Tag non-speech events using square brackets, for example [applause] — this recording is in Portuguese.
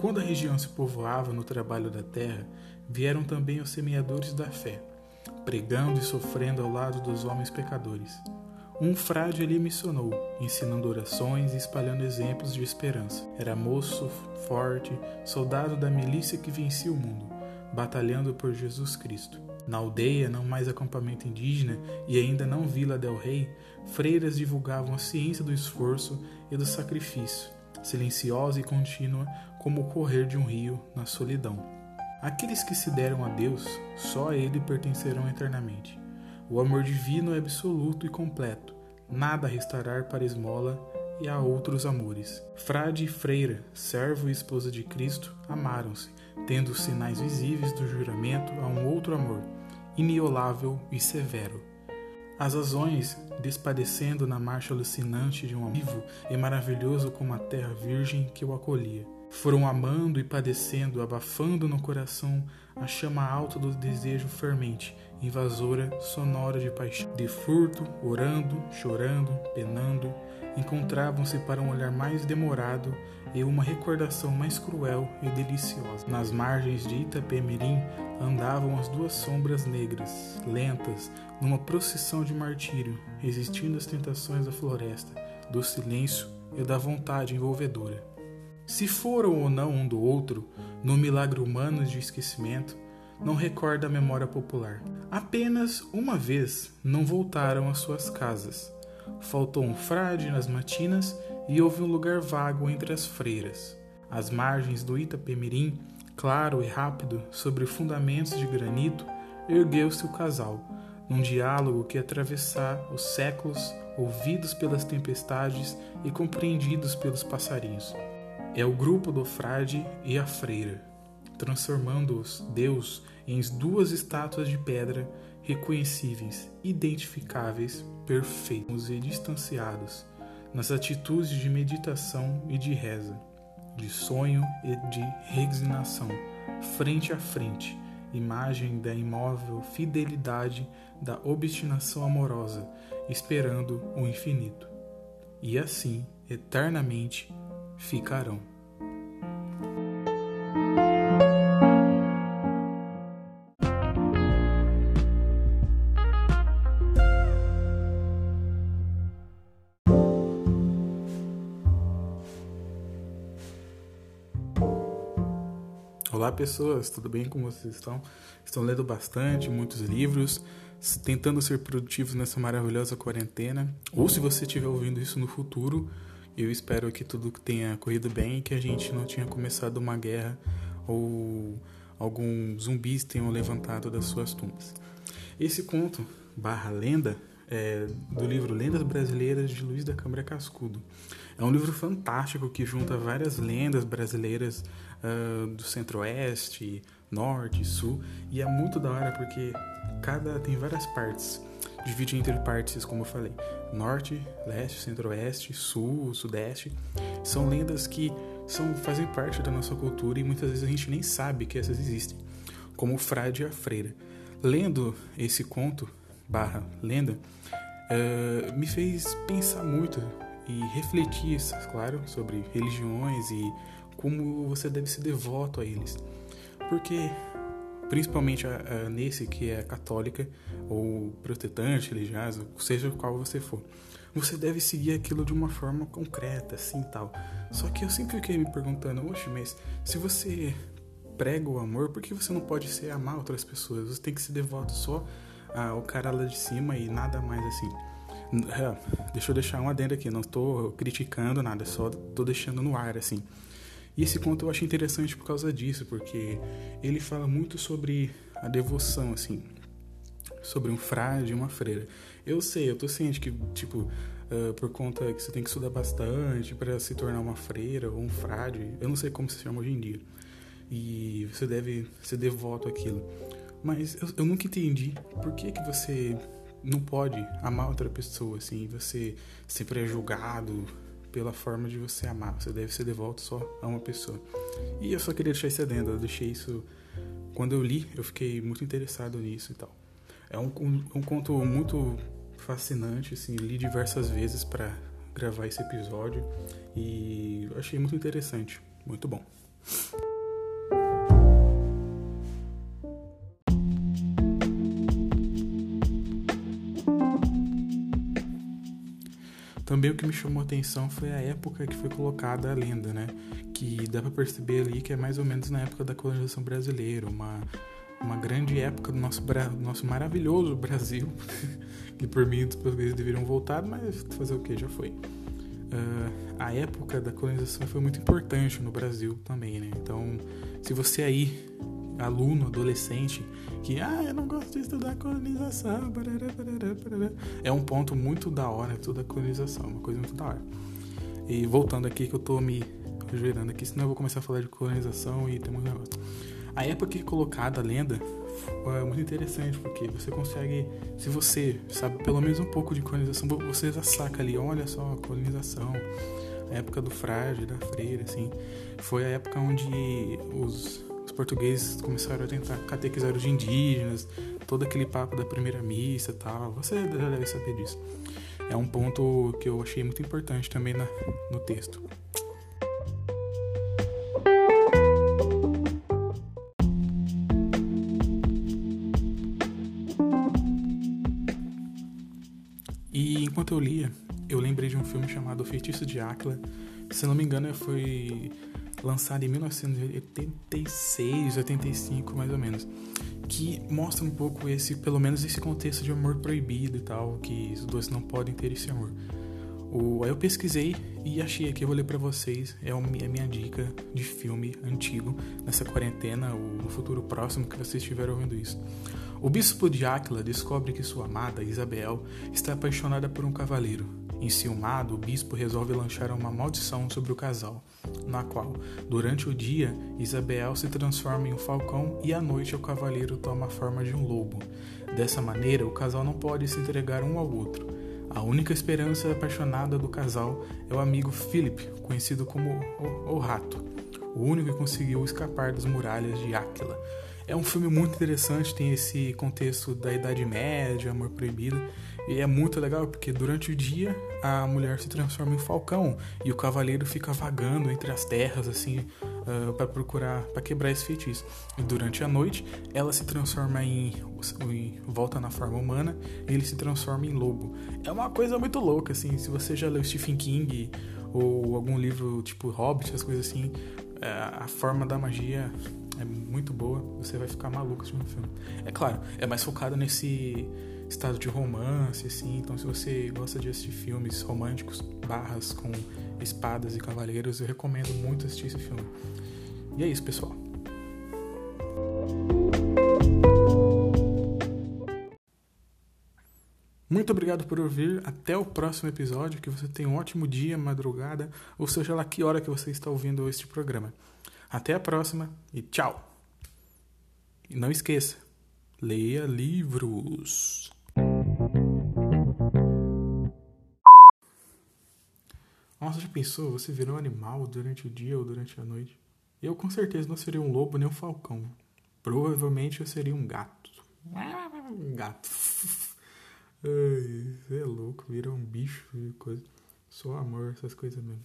Quando a região se povoava no trabalho da terra, vieram também os semeadores da fé, pregando e sofrendo ao lado dos homens pecadores. Um frade ali missionou, ensinando orações e espalhando exemplos de esperança. Era moço, forte, soldado da milícia que vencia o mundo, batalhando por Jesus Cristo. Na aldeia, não mais acampamento indígena e ainda não Vila del Rei, freiras divulgavam a ciência do esforço e do sacrifício, silenciosa e contínua como o correr de um rio na solidão. Aqueles que se deram a Deus, só a Ele pertencerão eternamente. O amor divino é absoluto e completo, nada restará para esmola e a outros amores. Frade e freira, servo e esposa de Cristo, amaram-se, tendo os sinais visíveis do juramento a um outro amor, iniolável e severo. As razões, despadecendo na marcha alucinante de um vivo e maravilhoso como a terra virgem que o acolhia. Foram amando e padecendo, abafando no coração a chama alta do desejo fermente, invasora, sonora de paixão. De furto, orando, chorando, penando, encontravam-se para um olhar mais demorado e uma recordação mais cruel e deliciosa. Nas margens de Itapemirim andavam as duas sombras negras, lentas, numa procissão de martírio, resistindo às tentações da floresta, do silêncio e da vontade envolvedora. Se foram ou não um do outro, no milagre humano de esquecimento, não recorda a memória popular. Apenas uma vez não voltaram às suas casas. Faltou um frade nas matinas e houve um lugar vago entre as freiras. Às margens do Itapemirim, claro e rápido, sobre fundamentos de granito, ergueu-se o casal, num diálogo que atravessar os séculos, ouvidos pelas tempestades e compreendidos pelos passarinhos. É o grupo do frade e a freira, transformando-os Deus em duas estátuas de pedra reconhecíveis, identificáveis, perfeitos e distanciados nas atitudes de meditação e de reza, de sonho e de resignação, frente a frente, imagem da imóvel fidelidade da obstinação amorosa, esperando o infinito. E assim, eternamente, ficarão. Olá pessoas, tudo bem? Como vocês estão? Estão lendo bastante, muitos livros, tentando ser produtivos nessa maravilhosa quarentena. Ou se você estiver ouvindo isso no futuro, eu espero que tudo tenha corrido bem e que a gente não tenha começado uma guerra ou alguns zumbis tenham levantado das suas tumbas. Esse conto, barra lenda, é do livro Lendas Brasileiras de Luiz da Câmara Cascudo. É um livro fantástico que junta várias lendas brasileiras uh, do centro-oeste, norte, sul, e é muito da hora porque cada tem várias partes divide entre partes, como eu falei, norte, leste, centro-oeste, sul, sudeste. São lendas que são, fazem parte da nossa cultura e muitas vezes a gente nem sabe que essas existem, como o frade e a freira. Lendo esse conto, barra lenda, uh, me fez pensar muito e refletir, claro, sobre religiões e como você deve ser devoto a eles. Porque principalmente a, a, nesse que é católica ou protestante, religiosa, seja qual você for. Você deve seguir aquilo de uma forma concreta, assim tal. Só que eu sempre fiquei me perguntando, oxe, mas se você prega o amor, por que você não pode ser amar outras pessoas? Você tem que ser devoto só ao cara lá de cima e nada mais assim. É, deixa eu deixar um adendo aqui, não estou criticando nada, só estou deixando no ar assim. E esse conto eu acho interessante por causa disso, porque ele fala muito sobre a devoção, assim, sobre um frade e uma freira. Eu sei, eu tô ciente que, tipo, uh, por conta que você tem que estudar bastante para se tornar uma freira ou um frade, eu não sei como se chama hoje em dia. E você deve ser devoto àquilo. Mas eu, eu nunca entendi por que, que você não pode amar outra pessoa, assim, você sempre é julgado pela forma de você amar. Você deve ser devoto só a uma pessoa. E eu só queria deixar isso adendo. Eu deixei isso. Quando eu li, eu fiquei muito interessado nisso e tal. É um, um, um conto muito fascinante, assim. Li diversas vezes para gravar esse episódio e achei muito interessante. Muito bom. Também o que me chamou a atenção foi a época que foi colocada a lenda, né? Que dá para perceber ali que é mais ou menos na época da colonização brasileira, uma, uma grande época do nosso, nosso maravilhoso Brasil, [laughs] que por mim os portugueses deveriam voltar, mas fazer o que? Já foi. Uh, a época da colonização foi muito importante no Brasil também, né? Então, se você aí aluno, adolescente, que, ah, eu não gosto de estudar colonização, barará, barará, barará. é um ponto muito da hora, a colonização, uma coisa muito da hora. E voltando aqui, que eu tô me gerando aqui, senão eu vou começar a falar de colonização e tem muito negócio. A época que é colocada a lenda é muito interessante, porque você consegue, se você sabe pelo menos um pouco de colonização, você já saca ali, olha só, a colonização, a época do frágil, da freira, assim, foi a época onde os portugueses começaram a tentar catequizar os indígenas, todo aquele papo da primeira missa tal. Você já deve saber disso. É um ponto que eu achei muito importante também na, no texto. E enquanto eu lia, eu lembrei de um filme chamado Feitiço de Áquila. Se não me engano, foi lançado em 1986, 85 mais ou menos, que mostra um pouco esse, pelo menos esse contexto de amor proibido e tal, que os dois não podem ter esse amor. O, aí eu pesquisei e achei aqui, eu vou ler pra vocês, é a minha dica de filme antigo, nessa quarentena ou no futuro próximo que vocês estiverem ouvindo isso. O bispo de Áquila descobre que sua amada, Isabel, está apaixonada por um cavaleiro, Enciumado, o bispo resolve lançar uma maldição sobre o casal, na qual, durante o dia, Isabel se transforma em um falcão e à noite o cavaleiro toma a forma de um lobo. Dessa maneira, o casal não pode se entregar um ao outro. A única esperança apaixonada do casal é o amigo Philip, conhecido como o, o Rato, o único que conseguiu escapar das muralhas de Áquila. É um filme muito interessante, tem esse contexto da Idade Média, amor proibido, e é muito legal porque durante o dia a mulher se transforma em falcão e o cavaleiro fica vagando entre as terras assim uh, ah, para procurar para quebrar esse feitiço. E durante a noite ela se transforma em, em, volta na forma humana e ele se transforma em lobo. É uma coisa muito louca assim. Se você já leu Stephen King ou algum livro tipo Hobbit, as coisas assim, uh, a forma da magia é muito boa. Você vai ficar maluco assistindo o filme. É claro, é mais focado nesse estado de romance, assim. Então, se você gosta de assistir filmes românticos, barras com espadas e cavaleiros, eu recomendo muito assistir esse filme. E é isso, pessoal. Muito obrigado por ouvir. Até o próximo episódio. Que você tenha um ótimo dia, madrugada, ou seja lá que hora que você está ouvindo este programa. Até a próxima e tchau! E não esqueça, leia livros. Nossa, já pensou? Você virou um animal durante o dia ou durante a noite? Eu com certeza não seria um lobo nem um falcão. Provavelmente eu seria um gato. Um gato. Ai, você é louco, vira um bicho coisa. Só amor, essas coisas mesmo.